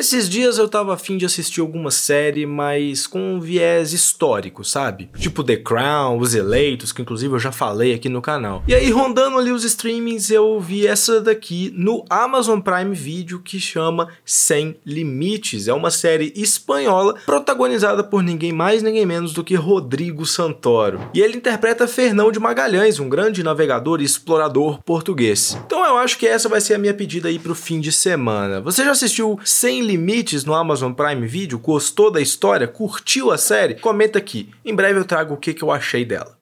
Esses dias eu tava afim de assistir alguma série, mas com um viés histórico, sabe? Tipo The Crown, Os Eleitos, que inclusive eu já falei aqui no canal. E aí, rondando ali os streamings, eu vi essa daqui no Amazon Prime Video que chama Sem Limites. É uma série espanhola protagonizada por ninguém mais, ninguém menos do que Rodrigo Santoro. E ele interpreta Fernão de Magalhães, um grande navegador e explorador português. Então eu acho que essa vai ser a minha pedida aí pro fim de semana. Você já assistiu Sem Limites no Amazon Prime Video? Gostou da história? Curtiu a série? Comenta aqui. Em breve eu trago o que, que eu achei dela.